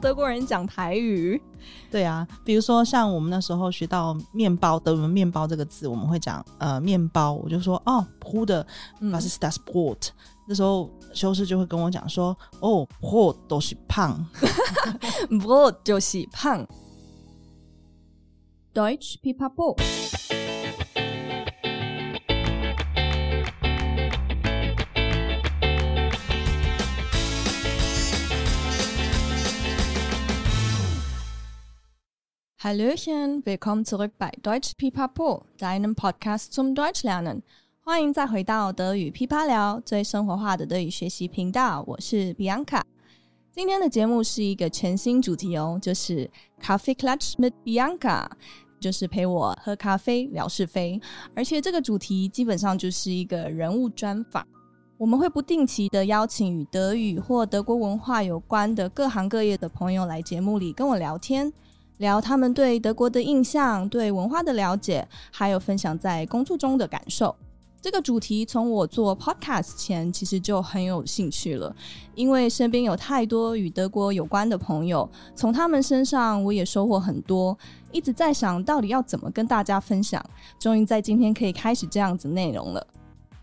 德国人讲台语。对啊，比如说像我们那时候学到面包，德文面包这个字，我们会讲呃面包，我就说哦，Bruder，was ist das Brot？那时候修士就会跟我讲说，哦，Brot 都是胖，Brot 就是胖。Deutsch Pipapo。Hallöchen, willkommen zurück bei Deutsch Pipapo, deinem Podcast zum Deutsch lernen。欢迎再回到德语噼啪聊，最生活化的德语学习频道。我是 Bianca。今天的节目是一个全新主题哦，就是 Kaffeeklatsch mit Bianca，就是陪我喝咖啡聊是非。而且这个主题基本上就是一个人物专访，我们会不定期的邀请与德语或德国文化有关的各行各业的朋友来节目里跟我聊天。聊他们对德国的印象、对文化的了解，还有分享在工作中的感受。这个主题从我做 podcast 前其实就很有兴趣了，因为身边有太多与德国有关的朋友，从他们身上我也收获很多，一直在想到底要怎么跟大家分享。终于在今天可以开始这样子内容了。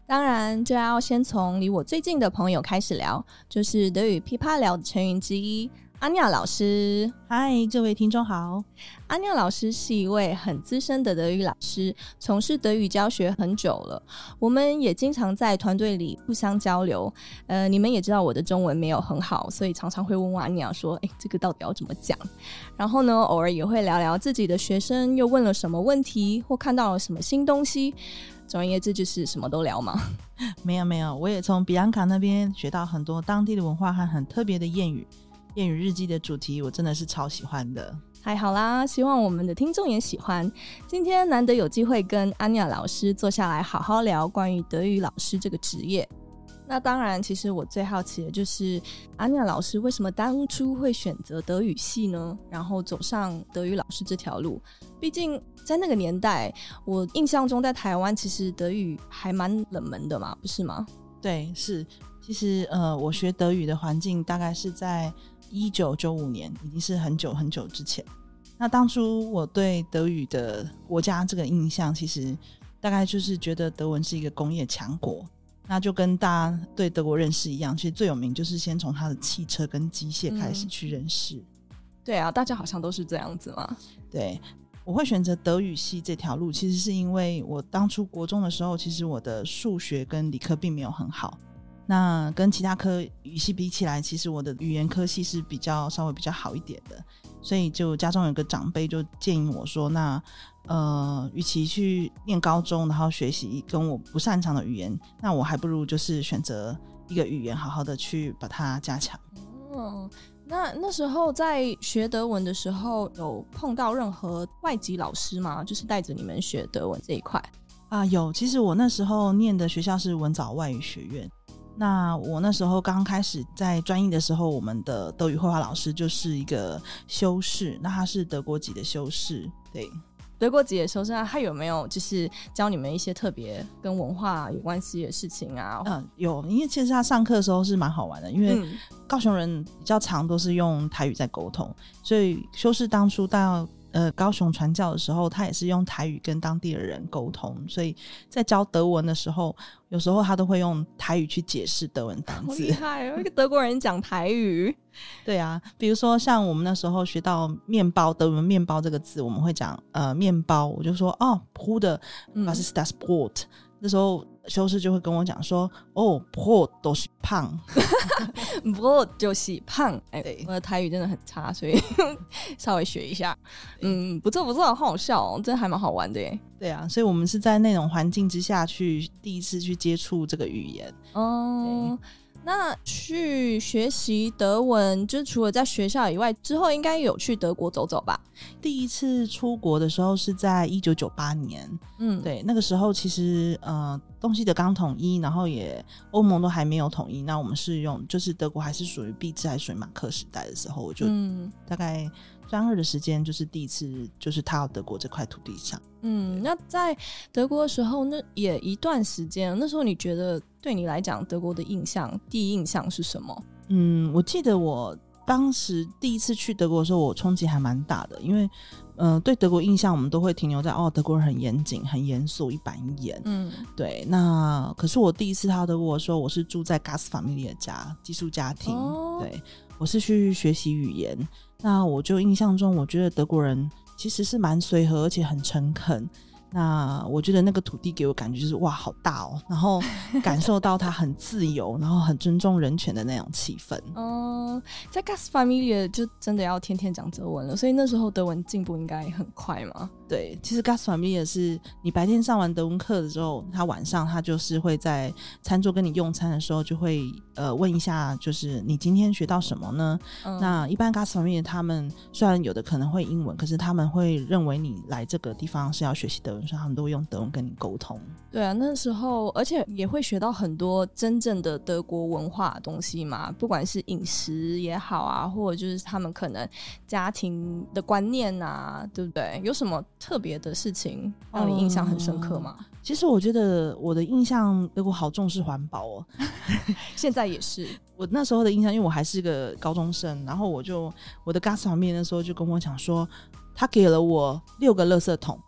当然，就要先从离我最近的朋友开始聊，就是德语噼啪聊的成员之一。阿尼亚老师，嗨，各位听众好。阿尼亚老师是一位很资深的德语老师，从事德语教学很久了。我们也经常在团队里互相交流。呃，你们也知道我的中文没有很好，所以常常会问问阿尼亚说：“哎，这个到底要怎么讲？”然后呢，偶尔也会聊聊自己的学生又问了什么问题，或看到了什么新东西。总而言之，就是什么都聊嘛。没有没有，我也从比安卡那边学到很多当地的文化和很特别的谚语。谚语日记的主题我真的是超喜欢的，太好啦！希望我们的听众也喜欢。今天难得有机会跟安妮亚老师坐下来好好聊关于德语老师这个职业。那当然，其实我最好奇的就是安妮亚老师为什么当初会选择德语系呢？然后走上德语老师这条路。毕竟在那个年代，我印象中在台湾其实德语还蛮冷门的嘛，不是吗？对，是。其实呃，我学德语的环境大概是在。一九九五年，已经是很久很久之前。那当初我对德语的国家这个印象，其实大概就是觉得德文是一个工业强国。那就跟大家对德国认识一样，其实最有名就是先从它的汽车跟机械开始去认识。嗯。对啊，大家好像都是这样子嘛。对，我会选择德语系这条路，其实是因为我当初国中的时候，其实我的数学跟理科并没有很好。那跟其他科语系比起来，其实我的语言科系是比较稍微比较好一点的，所以就家中有个长辈就建议我说，那呃，与其去念高中，然后学习跟我不擅长的语言，那我还不如就是选择一个语言，好好的去把它加强。哦，那那时候在学德文的时候，有碰到任何外籍老师吗？就是带着你们学德文这一块啊？有，其实我那时候念的学校是文藻外语学院。那我那时候刚开始在专一的时候，我们的德语绘画老师就是一个修士，那他是德国籍的修士，对，德国籍的修士，啊他有没有就是教你们一些特别跟文化有关系的事情啊？嗯，有，因为其实他上课的时候是蛮好玩的，因为高雄人比较常都是用台语在沟通，所以修士当初到。呃，高雄传教的时候，他也是用台语跟当地的人沟通，所以在教德文的时候，有时候他都会用台语去解释德文单词。好厉害哦，一个德国人讲台语。对啊，比如说像我们那时候学到面包，德文面包这个字，我们会讲呃面包，我就说哦，Bruder，was ist das Brot？那时候修士就会跟我讲说：“哦，Brot 都是胖，Brot 就是胖。”哎，我的台语真的很差，所以 稍微学一下。嗯，不错不错，好好笑哦，真的还蛮好玩的耶。对啊，所以我们是在那种环境之下去第一次去接触这个语言哦。那去学习德文，就除了在学校以外，之后应该有去德国走走吧？第一次出国的时候是在一九九八年，嗯，对，那个时候其实呃，东西德刚统一，然后也欧盟都还没有统一，那我们是用就是德国还是属于币制还是属于马克时代的时候，我就大概。专二的时间就是第一次，就是踏到德国这块土地上。嗯，那在德国的时候，那也一段时间。那时候你觉得对你来讲，德国的印象，第一印象是什么？嗯，我记得我当时第一次去德国的时候，我冲击还蛮大的，因为，嗯、呃，对德国印象我们都会停留在哦，德国人很严谨、很严肃、一板一眼。嗯，对。那可是我第一次到德国的时候，我是住在 Gastfamilie 的家，寄宿家庭。哦、对，我是去学习语言。那我就印象中，我觉得德国人其实是蛮随和，而且很诚恳。那我觉得那个土地给我感觉就是哇，好大哦，然后 感受到它很自由，然后很尊重人权的那种气氛。嗯，在 Gastfamilie 就真的要天天讲德文了，所以那时候德文进步应该很快嘛。对，其实 Gastfamilie 是你白天上完德文课的时候，他晚上他就是会在餐桌跟你用餐的时候就会呃问一下，就是你今天学到什么呢？嗯、那一般 Gastfamilie 他们虽然有的可能会英文，可是他们会认为你来这个地方是要学习德文，所以他们都会用德文跟你沟通。对啊，那时候而且也会学到很多真正的德国文化的东西嘛，不管是饮食也好啊，或者就是他们可能家庭的观念啊，对不对？有什么？特别的事情让你印象很深刻吗？嗯，其实我觉得我的印象，德国好重视环保哦，现在也是。我那时候的印象，因为我还是个高中生，然后我就我的 Gastfamilie 那时候就跟我讲说，他给了我六个垃圾桶。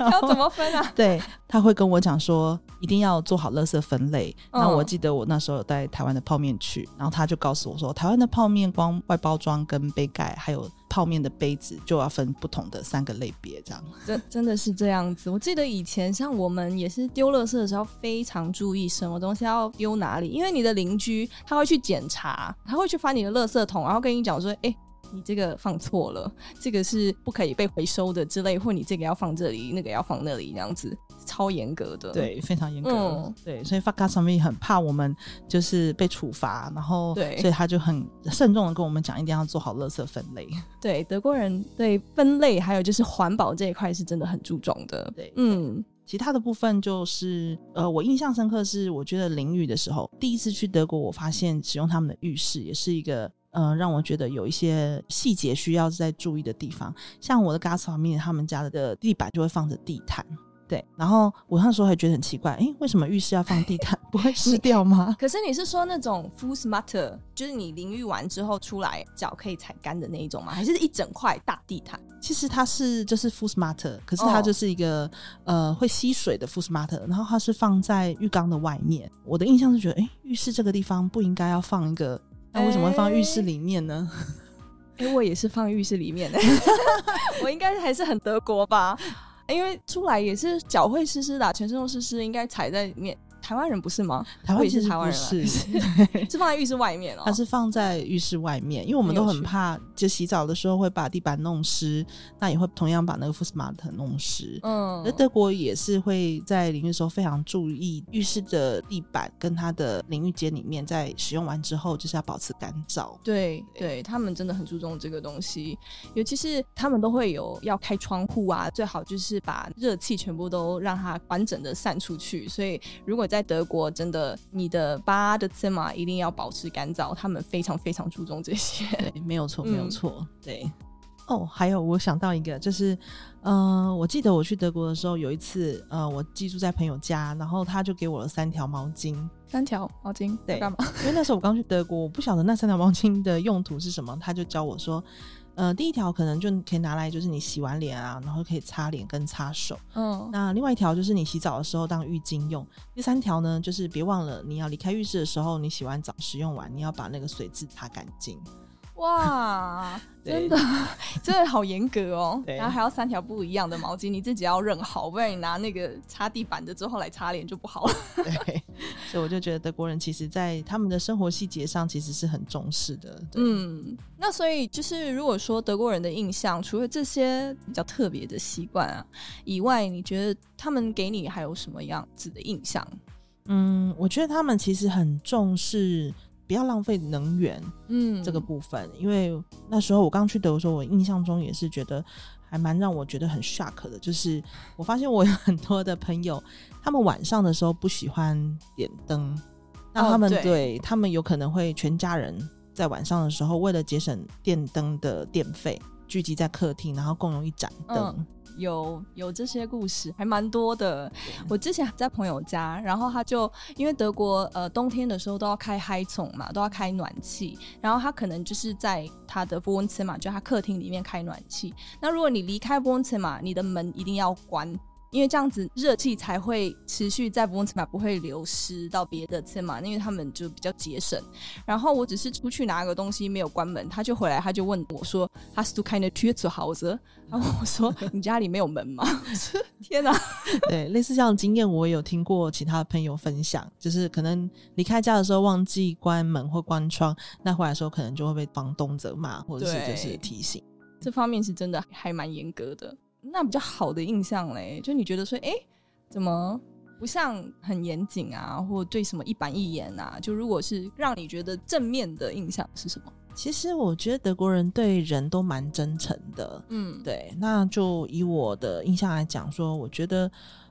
要怎么分啊？对，他会跟我讲说，一定要做好垃圾分类。然后我记得我那时候有带台湾的泡面去，然后他就告诉我说，台湾的泡面光外包装跟杯盖，还有泡面的杯子，就要分不同的三个类别，这样。真 真的是这样子。我记得以前像我们也是丢垃圾的时候，非常注意什么东西要丢哪里，因为你的邻居他会去检查，他会去翻你的垃圾桶，然后跟你讲说，哎。你这个放错了，这个是不可以被回收的之类，或你这个要放这里，那个要放那里，这样子超严格的，对，非常严格，嗯、对，所以 Gastfamilie 很怕我们就是被处罚，然后对，所以他就很慎重的跟我们讲，一定要做好垃圾分类。对，德国人对分类还有就是环保这一块是真的很注重的。对，嗯，其他的部分就是呃，我印象深刻是我觉得淋浴的时候，第一次去德国，我发现使用他们的浴室也是一个。嗯、呃，让我觉得有一些细节需要再注意的地方，像我的 Gastfamilie 他们家的地板就会放着地毯，对。然后我那时候还觉得很奇怪，哎，为什么浴室要放地毯？不会湿掉吗？可是你是说那种 fusmatter 就是你淋浴完之后出来脚可以踩干的那一种吗？还是一整块大地毯？其实它是就是 fusmatter 可是它就是一个、oh. 呃会吸水的 fusmatter 然后它是放在浴缸的外面。我的印象是觉得，哎，浴室这个地方不应该要放一个。那为什么会放浴室里面呢？因 为我也是放浴室里面的，我应该还是很德国吧？因为出来也是脚会湿湿的，全身都湿湿，应该踩在里面。台湾人不是吗？台湾也是台湾人，是 是放在浴室外面哦。它是放在浴室外面，因为我们都很怕，就洗澡的时候会把地板弄湿，那也会同样把那个 Fußmatte 弄湿。嗯，那德国也是会在淋浴的时候非常注意浴室的地板跟它的淋浴间里面，在使用完之后就是要保持干燥。对对，他们真的很注重这个东西，尤其是他们都会有要开窗户啊，最好就是把热气全部都让它完整的散出去。所以如果在在德国，真的，你的 Badezimmer 一定要保持干燥，他们非常非常注重这些。对，没有错，没有错。嗯、对，哦，还有我想到一个，就是，嗯、呃，我记得我去德国的时候，有一次，呃，我寄住在朋友家，然后他就给我了三条毛巾，三条毛巾，对，干嘛？因为那时候我刚去德国，我不晓得那三条毛巾的用途是什么，他就教我说。呃，第一条可能就可以拿来，就是你洗完脸啊，然后可以擦脸跟擦手。嗯，那另外一条就是你洗澡的时候当浴巾用。第三条呢，就是别忘了你要离开浴室的时候，你洗完澡使用完，你要把那个水渍擦干净。哇，真的，真的好严格哦。然后还要三条不一样的毛巾，你自己要认好，不然你拿那个擦地板的之后来擦脸就不好了。对，所以我就觉得德国人其实在他们的生活细节上其实是很重视的。嗯，那所以就是如果说德国人的印象，除了这些比较特别的习惯啊以外，你觉得他们给你还有什么样子的印象？嗯，我觉得他们其实很重视。不要浪费能源，嗯，这个部分，嗯、因为那时候我刚去德国的时候，我印象中也是觉得还蛮让我觉得很 shock 的，就是我发现我有很多的朋友，他们晚上的时候不喜欢点灯，那他们、哦、对，对他们有可能会全家人在晚上的时候为了节省电灯的电费，聚集在客厅，然后共用一盏灯。嗯有有这些故事，还蛮多的。我之前在朋友家，然后他就因为德国呃冬天的时候都要开 Heizung 嘛，都要开暖气，然后他可能就是在他的 Wohnzimmer 嘛，就他客厅里面开暖气。那如果你离开 Wohnzimmer 嘛，你的门一定要关。因为这样子热气才会持续在 Wohnzimmer 不会流失到别的 Zimmer，因为他们就比较节省。然后我只是出去拿个东西没有关门，他就回来，他就问我说：“Hast du keine Tür zu Hause？” 然后我说：“你家里没有门吗？” 天哪！对，类似这样的经验我也有听过其他朋友分享，就是可能离开家的时候忘记关门或关窗，那回来的时候可能就会被房东责骂，或者是就是提醒。这方面是真的还蛮严格的。那比较好的印象嘞，就你觉得说，哎、欸，怎么不像很严谨啊，或对什么一板一眼啊？就如果是让你觉得正面的印象是什么？其实我觉得德国人对人都蛮真诚的，嗯，对。那就以我的印象来讲，说我觉得，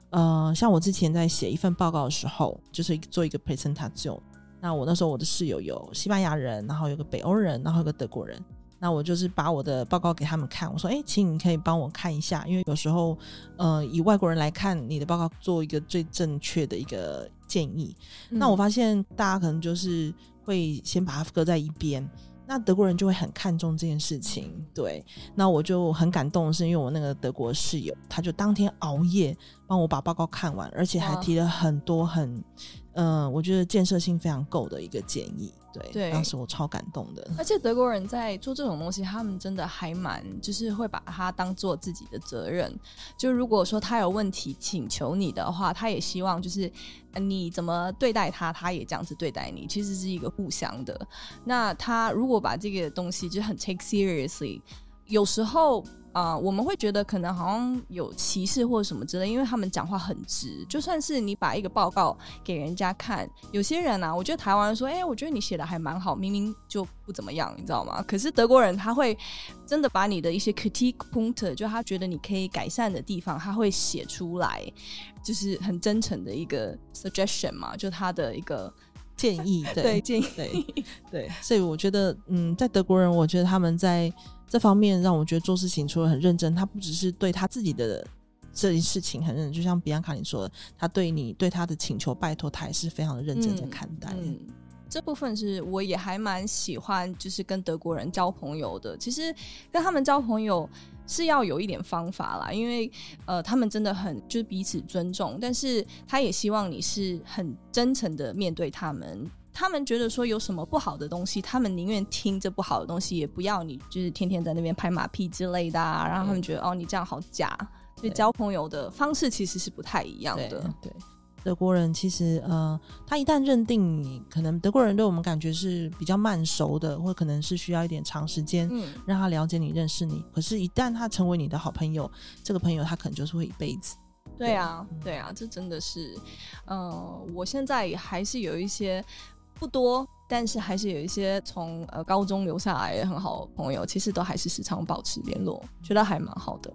呃，像我之前在写一份报告的时候，就是做一个 presentation，那我那时候我的室友有西班牙人，然后有个北欧人，然后有个德国人。那我就是把我的报告给他们看，我说：“哎，请你可以帮我看一下，因为有时候，呃，以外国人来看你的报告，做一个最正确的一个建议。嗯。那我发现大家可能就是会先把它搁在一边，那德国人就会很看重这件事情。对，那我就很感动是，因为我那个德国室友，他就当天熬夜帮我把报告看完，而且还提了很多很，嗯、呃，我觉得建设性非常够的一个建议。”对，对，当时我超感动的。而且德国人在做这种东西，他们真的还蛮，就是会把它当做自己的责任。就如果说他有问题请求你的话，他也希望就是你怎么对待他，他也这样子对待你，其实是一个互相的。那他如果把这个东西就很 take seriously，有时候。啊、我们会觉得可能好像有歧视或者什么之类，因为他们讲话很直。就算是你把一个报告给人家看，有些人啊，我觉得台湾人说，哎、我觉得你写的还蛮好，明明就不怎么样，你知道吗？可是德国人他会真的把你的一些 critique point，就他觉得你可以改善的地方，他会写出来，就是很真诚的一个 suggestion 嘛，就他的一个 建议，对，对建议，对对。所以我觉得，嗯，在德国人，我觉得他们在。这方面让我觉得做事情除了很认真，他不只是对他自己的这件事情很认真，就像比安卡你说的，他对你对他的请求拜托，他也是非常的认真在看待。嗯，嗯，这部分是我也还蛮喜欢，就是跟德国人交朋友的。其实跟他们交朋友是要有一点方法啦，因为呃，他们真的很就是彼此尊重，但是他也希望你是很真诚的面对他们。他们觉得说有什么不好的东西，他们宁愿听这不好的东西，也不要你就是天天在那边拍马屁之类的啊。然后他们觉得哦，你这样好假，所以交朋友的方式其实是不太一样的。对，对德国人其实呃，他一旦认定你，可能德国人对我们感觉是比较慢熟的，或可能是需要一点长时间嗯让他了解你、认识你。可是，一旦他成为你的好朋友，这个朋友他可能就是会一辈子。对啊，对啊，这真的是，嗯、呃，我现在还是有一些。不多，但是还是有一些从呃高中留下来很好的朋友，其实都还是时常保持联络，觉得还蛮好的。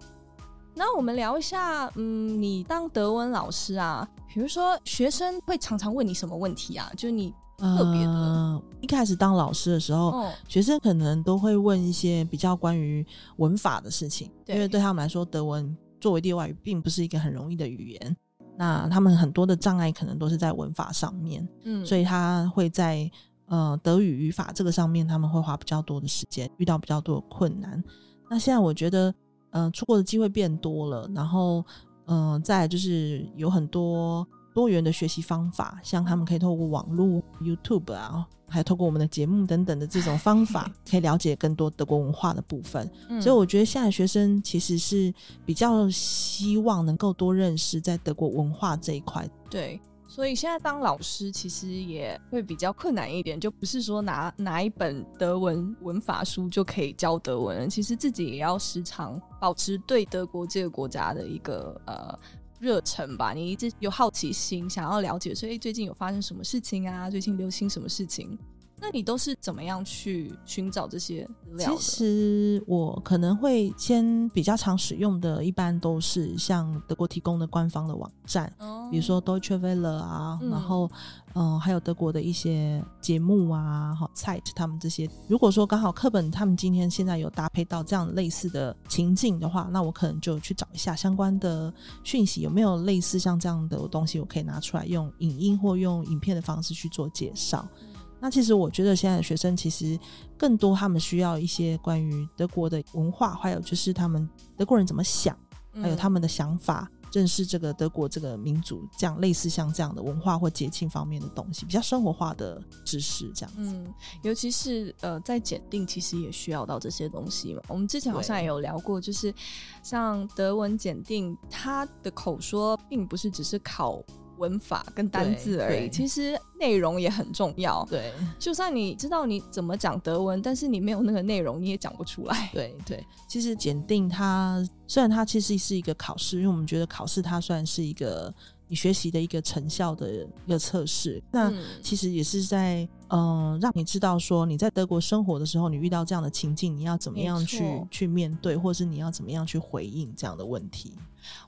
那我们聊一下，嗯，你当德文老师啊，比如说学生会常常问你什么问题啊？就是你特别的、呃，一开始当老师的时候、哦，学生可能都会问一些比较关于文法的事情，因为对他们来说，德文作为第二外语，并不是一个很容易的语言。那他们很多的障碍可能都是在文法上面，嗯，所以他会在呃德语语法这个上面，他们会花比较多的时间，遇到比较多的困难。那现在我觉得，呃，出国的机会变多了，然后，嗯、呃，再就是有很多。多元的学习方法，像他们可以透过网络、YouTube 啊，还透过我们的节目等等的这种方法，可以了解更多德国文化的部分。嗯。所以我觉得现在学生其实是比较希望能够多认识在德国文化这一块。对，所以现在当老师其实也会比较困难一点，就不是说拿拿一本德文文法书就可以教德文，其实自己也要时常保持对德国这个国家的一个呃。热忱吧，你一直有好奇心，想要了解，所以最近有发生什么事情啊？最近流行什么事情？那你都是怎么样去寻找这些资料？其实我可能会先比较常使用的，一般都是像德国提供的官方的网站，哦、比如说 Deutsche Welle 啊，嗯、然后嗯、呃，还有德国的一些节目啊，好 Zeit 他们这些。如果说刚好课本他们今天现在有搭配到这样类似的情境的话，那我可能就去找一下相关的讯息，有没有类似像这样的东西，我可以拿出来用影音或用影片的方式去做介绍。那其实我觉得现在的学生其实更多，他们需要一些关于德国的文化，还有就是他们德国人怎么想，还有他们的想法，认识这个德国这个民族，这样类似像这样的文化或节庆方面的东西，比较生活化的知识这样子。嗯，尤其是呃，在检定其实也需要到这些东西嘛。我们之前好像也有聊过，就是像德文检定，它的口说并不是只是考。文法跟单字而已，其实内容也很重要。对，就算你知道你怎么讲德文，但是你没有那个内容，你也讲不出来。对对，其实检定它虽然它其实是一个考试，因为我们觉得考试它算是一个你学习的一个成效的一个测试，那其实也是在嗯、呃、让你知道说你在德国生活的时候，你遇到这样的情境，你要怎么样去去面对，或是你要怎么样去回应这样的问题。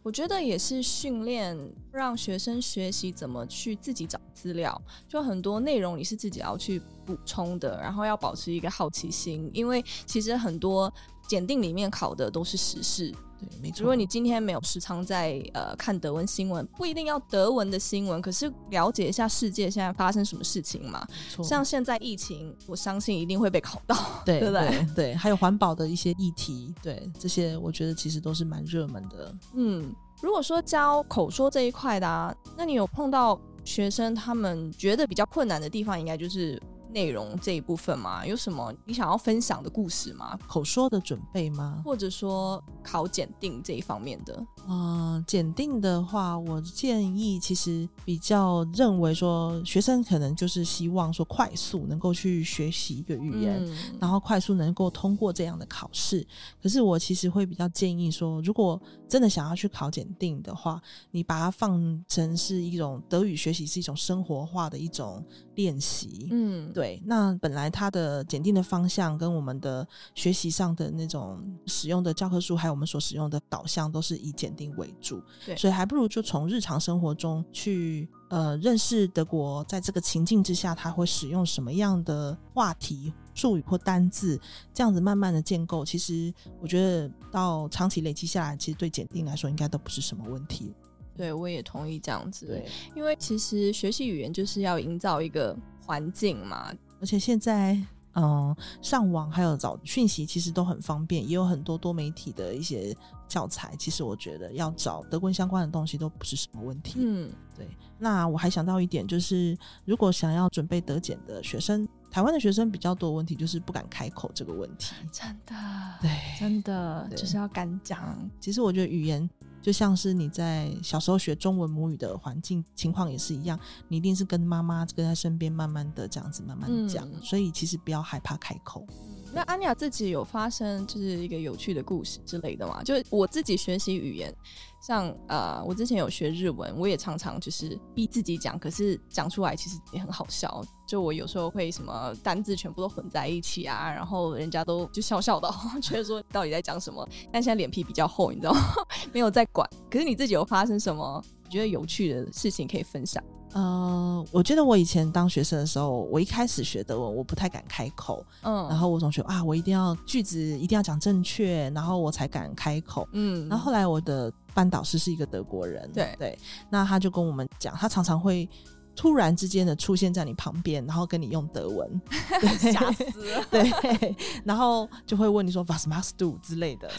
我觉得也是训练，让学生学习怎么去自己找资料。就很多内容你是自己要去补充的，然后要保持一个好奇心，因为其实很多检定里面考的都是时事。对，没错。如果你今天没有时常在呃看德文新闻，不一定要德文的新闻，可是了解一下世界现在发生什么事情嘛。像现在疫情，我相信一定会被考到，对，对不对？对，对，还有环保的一些议题，对，这些我觉得其实都是蛮热门的。嗯，如果说教口说这一块的啊，那你有碰到学生他们觉得比较困难的地方，应该就是。内容这一部分吗？有什么你想要分享的故事吗？口说的准备吗？或者说考检定这一方面的？嗯、呃，检定的话，我建议其实比较认为说，学生可能就是希望说快速能够去学习一个语言，嗯、然后快速能够通过这样的考试。可是我其实会比较建议说，如果真的想要去考检定的话，你把它放成是一种德语学习是一种生活化的一种练习。嗯，对。那本来它的检定的方向跟我们的学习上的那种使用的教科书，还有我们所使用的导向，都是以检定为主。对，所以还不如就从日常生活中去呃认识德国，在这个情境之下，他会使用什么样的话题、术语或单字，这样子慢慢的建构。其实我觉得到长期累积下来，其实对检定来说，应该都不是什么问题。对，我也同意这样子。对，因为其实学习语言就是要营造一个。环境嘛，而且现在，嗯，上网还有找讯息，其实都很方便，也有很多多媒体的一些教材。其实我觉得要找德文相关的东西都不是什么问题。嗯，对。那我还想到一点，就是如果想要准备德检的学生，台湾的学生比较多的问题就是不敢开口这个问题。真的，对，真的就是要敢讲。其实我觉得语言。就像是你在小时候学中文母语的环境情况也是一样，你一定是跟妈妈跟在身边，慢慢的这样子慢慢讲，嗯、所以其实不要害怕开口。那安雅自己有发生就是一个有趣的故事之类的吗？就是我自己学习语言。像呃，我之前有学日文，我也常常就是逼自己讲，可是讲出来其实也很好笑。就我有时候会什么单字全部都混在一起啊，然后人家都就笑笑的，觉得说到底在讲什么？但现在脸皮比较厚，你知道吗？没有在管。可是你自己有发生什么觉得有趣的事情可以分享？呃，我觉得我以前当学生的时候，我一开始学德文，我不太敢开口，嗯，然后我总觉得啊，我一定要句子一定要讲正确，然后我才敢开口，嗯，然后后来我的班导师是一个德国人，对对，那他就跟我们讲，他常常会。突然之间的出现在你旁边，然后跟你用德文，吓死了。对，然后就会问你说 “Was machst do” 之类的。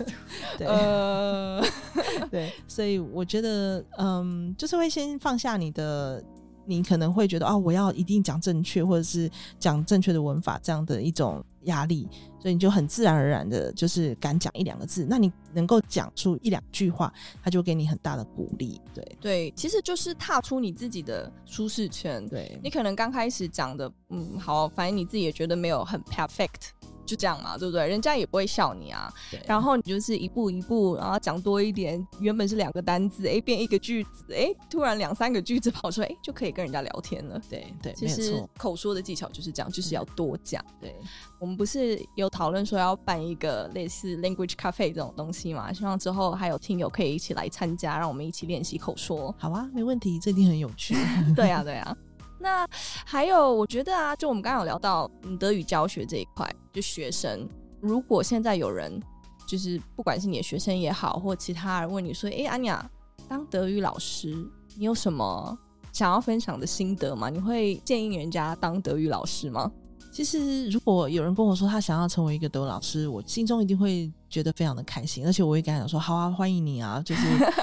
对，呃、对，所以我觉得，嗯，就是会先放下你的。你可能会觉得啊，我要一定讲正确，或者是讲正确的文法，这样的一种压力，所以你就很自然而然的，就是敢讲一两个字。那你能够讲出一两句话，他就给你很大的鼓励。对对，其实就是踏出你自己的舒适圈。对，你可能刚开始讲的，嗯，好，反正你自己也觉得没有很 perfect。就这样嘛，对不对？人家也不会笑你啊。对。然后你就是一步一步，然后讲多一点，原本是两个单字，哎，变一个句子，哎，突然两三个句子跑出来，哎，就可以跟人家聊天了。对对，其实口说的技巧就是这样，就是要多讲。对，我们不是有讨论说要办一个类似 language cafe 这种东西嘛？希望之后还有听友可以一起来参加，让我们一起练习口说。好啊，没问题，这一定很有趣。对呀、啊，对呀、啊。那还有，我觉得啊，就我们刚刚有聊到德语教学这一块，就学生，如果现在有人，就是不管是你的学生也好，或其他人问你说，哎、欸，安雅，当德语老师，你有什么想要分享的心得吗？你会建议人家当德语老师吗？其实，如果有人跟我说他想要成为一个德语老师，我心中一定会觉得非常的开心，而且我也跟他讲说，好啊，欢迎你啊，就是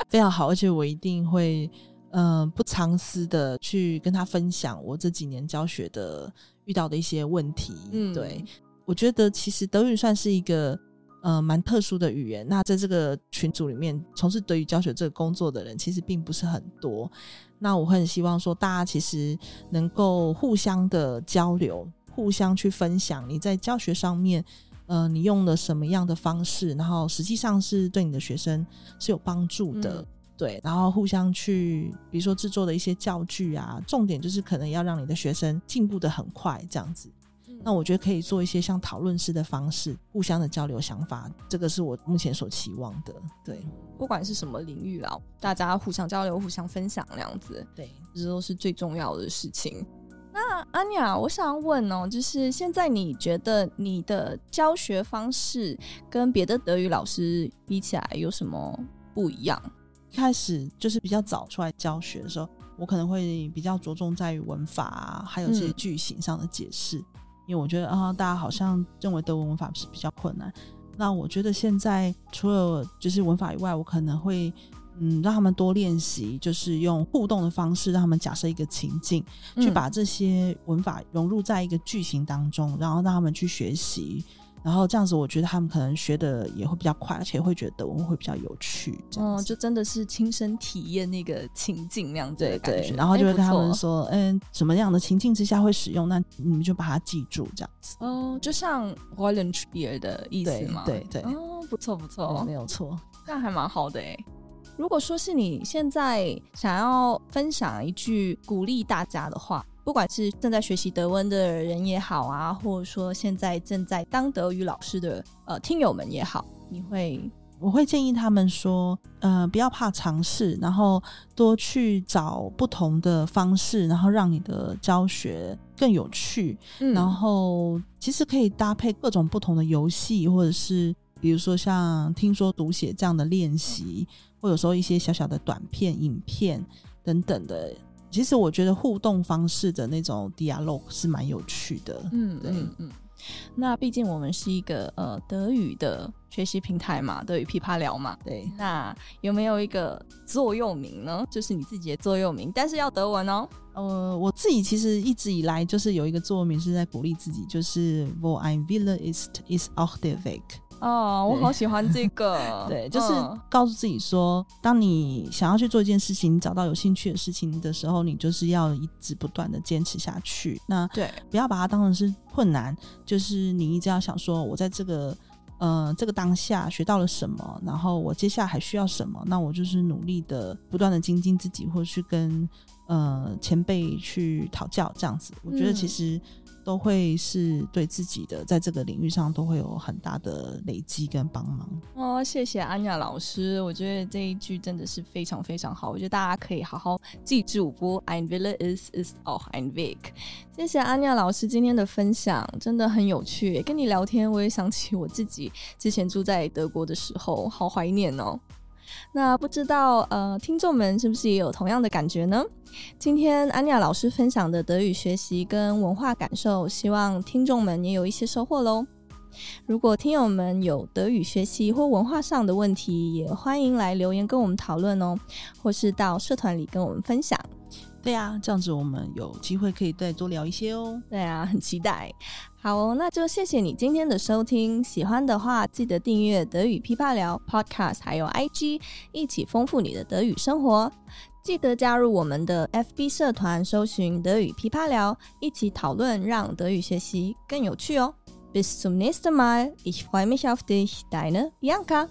非常好，而且我一定会。嗯、呃，不藏私的去跟他分享我这几年教学的遇到的一些问题。嗯，对，我觉得其实德语算是一个呃蛮特殊的语言。那在这个群组里面从事德语教学这个工作的人其实并不是很多。那我很希望说大家其实能够互相的交流，互相去分享你在教学上面，呃，你用了什么样的方式，然后实际上是对你的学生是有帮助的。嗯对，然后互相去，比如说制作的一些教具啊，重点就是可能要让你的学生进步的很快，这样子。嗯。那我觉得可以做一些像讨论式的方式，互相的交流想法，这个是我目前所期望的。对，不管是什么领域啊，大家互相交流、互相分享那样子，对，这都是最重要的事情。那安雅，我想要问哦，就是现在你觉得你的教学方式跟别的德语老师比起来有什么不一样？一开始就是比较早出来教学的时候，我可能会比较着重在于文法啊，还有这些句型上的解释，嗯，因为我觉得啊，大家好像认为德文文法是比较困难。那我觉得现在除了就是文法以外，我可能会嗯让他们多练习，就是用互动的方式，让他们假设一个情境，去把这些文法融入在一个句型当中，然后让他们去学习。然后这样子，我觉得他们可能学的也会比较快，而且会觉得我们会比较有趣。哦，就真的是亲身体验那个情境那样子的感觉。对对，然后就会跟他们说，嗯，什么样的情境之下会使用，那你们就把它记住，这样子。哦，就像 Rollenspiel 的意思嘛。对对，对。哦，不错不错，没有错，这样还蛮好的诶。如果说是你现在想要分享一句鼓励大家的话。不管是正在学习德文的人也好啊，或者说现在正在当德语老师的呃听友们也好，你会，我会建议他们说，呃，不要怕尝试，然后多去找不同的方式，然后让你的教学更有趣。嗯，然后其实可以搭配各种不同的游戏，或者是比如说像听说读写这样的练习，或有时候一些小小的短片、影片等等的。其实我觉得互动方式的那种 dialogue 是蛮有趣的。嗯，对，嗯嗯。那毕竟我们是一个呃德语的学习平台嘛，德语噼啪聊嘛。对。那有没有一个座右铭呢？就是你自己的座右铭，但是要德文哦。呃，我自己其实一直以来就是有一个座右铭是在鼓励自己，就是 Wo ein Wille ist, ist auch der Weg。哦，我好喜欢这个。对，就是告诉自己说，嗯，当你想要去做一件事情，找到有兴趣的事情的时候，你就是要一直不断的坚持下去。那对，不要把它当成是困难，就是你一直要想说，我在这个呃这个当下学到了什么，然后我接下来还需要什么，那我就是努力的不断的精进自己，或者去跟呃前辈去讨教，这样子。我觉得其实。都会是对自己的，在这个领域上都会有很大的累积跟帮忙哦。谢谢安雅老师，我觉得这一句真的是非常非常好，我觉得大家可以好好记住。Wo ein Wille is ist auch ein Weg。谢谢安雅老师今天的分享，真的很有趣。跟你聊天，我也想起我自己之前住在德国的时候，好怀念哦。那不知道呃，听众们是不是也有同样的感觉呢？今天安亚老师分享的德语学习跟文化感受，希望听众们也有一些收获喽。如果听友们有德语学习或文化上的问题，也欢迎来留言跟我们讨论哦，或是到社团里跟我们分享。对啊，这样子我们有机会可以再多聊一些哦。对啊，很期待。好哦，那就谢谢你今天的收听。喜欢的话，记得订阅德语噼啪聊 Podcast，还有 IG，一起丰富你的德语生活。记得加入我们的 FB 社团，搜寻德语噼啪聊，一起讨论，让德语学习更有趣哦。Bis zum nächsten Mal. Ich freue mich auf dich. Deine Bianca.